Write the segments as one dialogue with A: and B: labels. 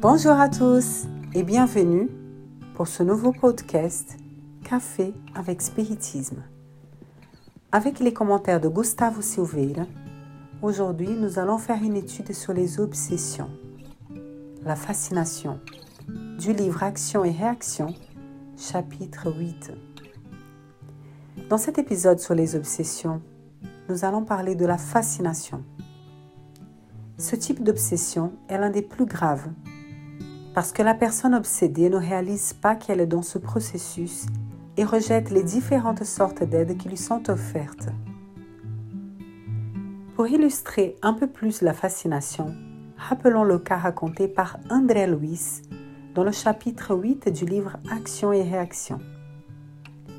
A: Bonjour à tous et bienvenue pour ce nouveau podcast Café avec Spiritisme. Avec les commentaires de Gustavo Silveira, aujourd'hui nous allons faire une étude sur les obsessions, la fascination, du livre Action et réaction, chapitre 8. Dans cet épisode sur les obsessions, nous allons parler de la fascination. Ce type d'obsession est l'un des plus graves parce que la personne obsédée ne réalise pas qu'elle est dans ce processus et rejette les différentes sortes d'aides qui lui sont offertes. Pour illustrer un peu plus la fascination, rappelons le cas raconté par André Louis dans le chapitre 8 du livre Action et réaction.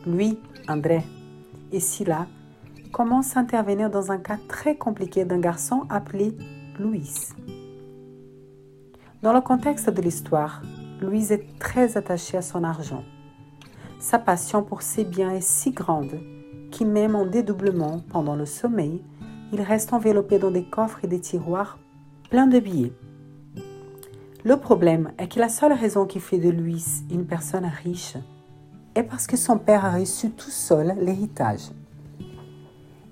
A: Lui, André, et Silla commencent à intervenir dans un cas très compliqué d'un garçon appelé Louis. Dans le contexte de l'histoire, Louise est très attachée à son argent. Sa passion pour ses biens est si grande qu'il même en dédoublement pendant le sommeil, il reste enveloppé dans des coffres et des tiroirs pleins de billets. Le problème est que la seule raison qui fait de Louise une personne riche est parce que son père a reçu tout seul l'héritage.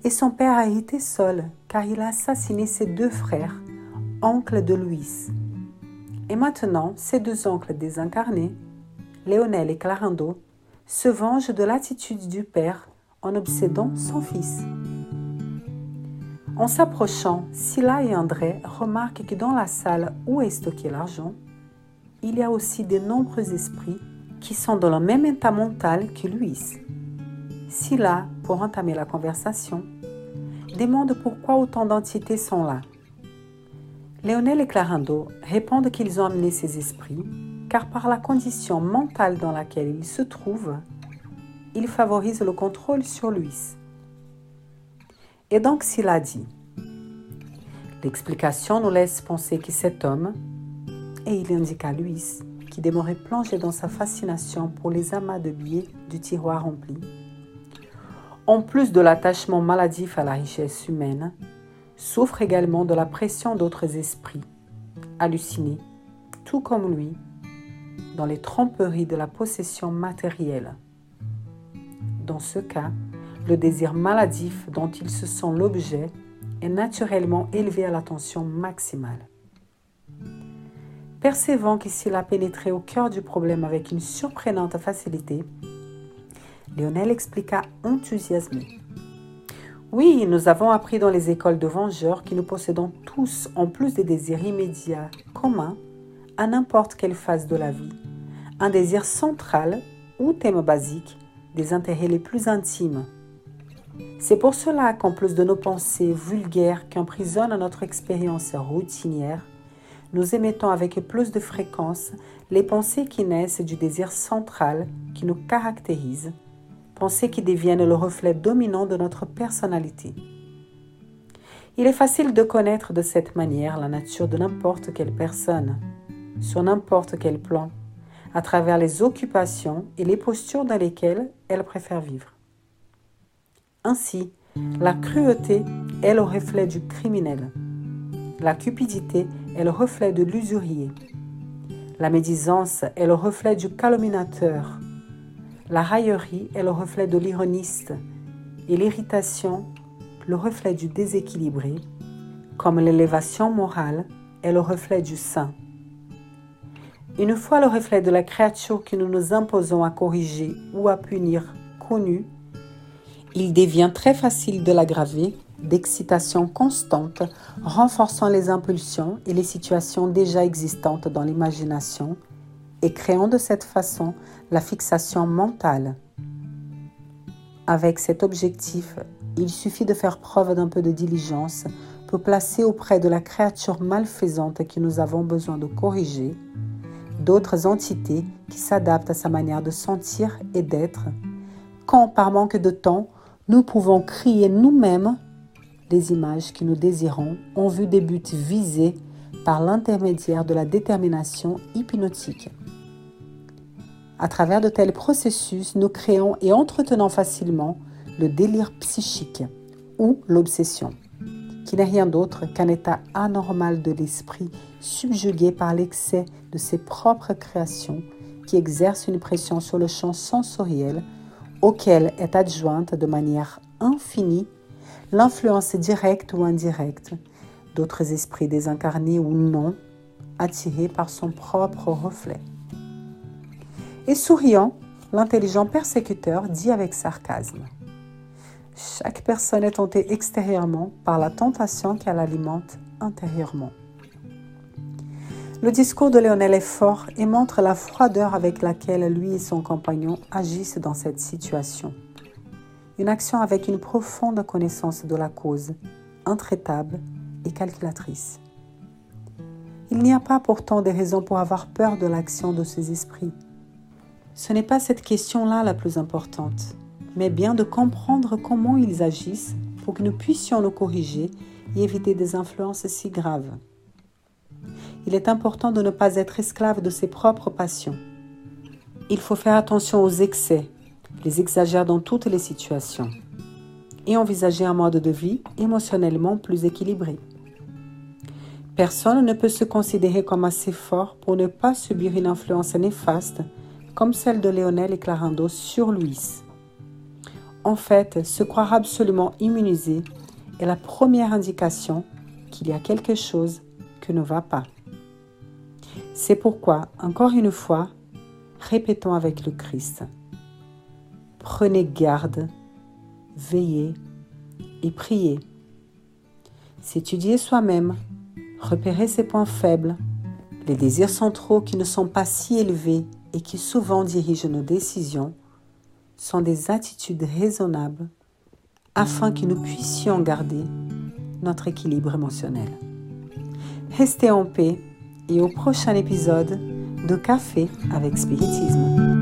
A: Et son père a hérité seul car il a assassiné ses deux frères, oncles de Louise. Et maintenant, ces deux oncles désincarnés, Léonel et Clarando, se vengent de l'attitude du père en obsédant son fils. En s'approchant, Silla et André remarquent que dans la salle où est stocké l'argent, il y a aussi de nombreux esprits qui sont dans le même état mental que Louis. Silla, pour entamer la conversation, demande pourquoi autant d'entités sont là. Léonel et Clarando répondent qu'ils ont amené ces esprits car par la condition mentale dans laquelle ils se trouvent, ils favorisent le contrôle sur lui. Et donc s'il a dit, l'explication nous laisse penser que cet homme, et il indique à Louis, qui demeurait plongé dans sa fascination pour les amas de billets du tiroir rempli, en plus de l'attachement maladif à la richesse humaine, souffre également de la pression d'autres esprits, hallucinés, tout comme lui, dans les tromperies de la possession matérielle. Dans ce cas, le désir maladif dont il se sent l'objet est naturellement élevé à l'attention maximale. Percevant qu'ici a pénétré au cœur du problème avec une surprenante facilité, Lionel expliqua enthousiasmé. Oui, nous avons appris dans les écoles de vengeurs que nous possédons tous, en plus des désirs immédiats communs, à n'importe quelle phase de la vie, un désir central ou thème basique des intérêts les plus intimes. C'est pour cela qu'en plus de nos pensées vulgaires qui emprisonnent notre expérience routinière, nous émettons avec plus de fréquence les pensées qui naissent du désir central qui nous caractérise pensées qui deviennent le reflet dominant de notre personnalité. Il est facile de connaître de cette manière la nature de n'importe quelle personne, sur n'importe quel plan, à travers les occupations et les postures dans lesquelles elle préfère vivre. Ainsi, la cruauté est le reflet du criminel. La cupidité est le reflet de l'usurier. La médisance est le reflet du calomniateur. La raillerie est le reflet de l'ironiste et l'irritation le reflet du déséquilibré, comme l'élévation morale est le reflet du saint. Une fois le reflet de la créature que nous nous imposons à corriger ou à punir connu, il devient très facile de l'aggraver d'excitation constante, renforçant les impulsions et les situations déjà existantes dans l'imagination et créant de cette façon la fixation mentale. Avec cet objectif, il suffit de faire preuve d'un peu de diligence pour placer auprès de la créature malfaisante que nous avons besoin de corriger d'autres entités qui s'adaptent à sa manière de sentir et d'être, quand par manque de temps, nous pouvons crier nous-mêmes les images que nous désirons en vue des buts visés par l'intermédiaire de la détermination hypnotique. À travers de tels processus, nous créons et entretenons facilement le délire psychique ou l'obsession. qui n'est rien d'autre qu'un état anormal de l'esprit subjugué par l'excès de ses propres créations qui exerce une pression sur le champ sensoriel auquel est adjointe de manière infinie l'influence directe ou indirecte d'autres esprits désincarnés ou non attirés par son propre reflet. Et souriant, l'intelligent persécuteur dit avec sarcasme Chaque personne est tentée extérieurement par la tentation qu'elle alimente intérieurement. Le discours de Léonel est fort et montre la froideur avec laquelle lui et son compagnon agissent dans cette situation. Une action avec une profonde connaissance de la cause, intraitable et calculatrice. Il n'y a pas pourtant des raisons pour avoir peur de l'action de ces esprits. Ce n'est pas cette question-là la plus importante, mais bien de comprendre comment ils agissent pour que nous puissions nous corriger et éviter des influences si graves. Il est important de ne pas être esclave de ses propres passions. Il faut faire attention aux excès, les exagérer dans toutes les situations, et envisager un mode de vie émotionnellement plus équilibré. Personne ne peut se considérer comme assez fort pour ne pas subir une influence néfaste comme celle de Léonel et Clarando sur Louis. En fait, se croire absolument immunisé est la première indication qu'il y a quelque chose que ne va pas. C'est pourquoi, encore une fois, répétons avec le Christ. Prenez garde, veillez et priez. S'étudier soi-même repérer ses points faibles, les désirs centraux qui ne sont pas si élevés et qui souvent dirigent nos décisions, sont des attitudes raisonnables afin que nous puissions garder notre équilibre émotionnel. Restez en paix et au prochain épisode de Café avec Spiritisme.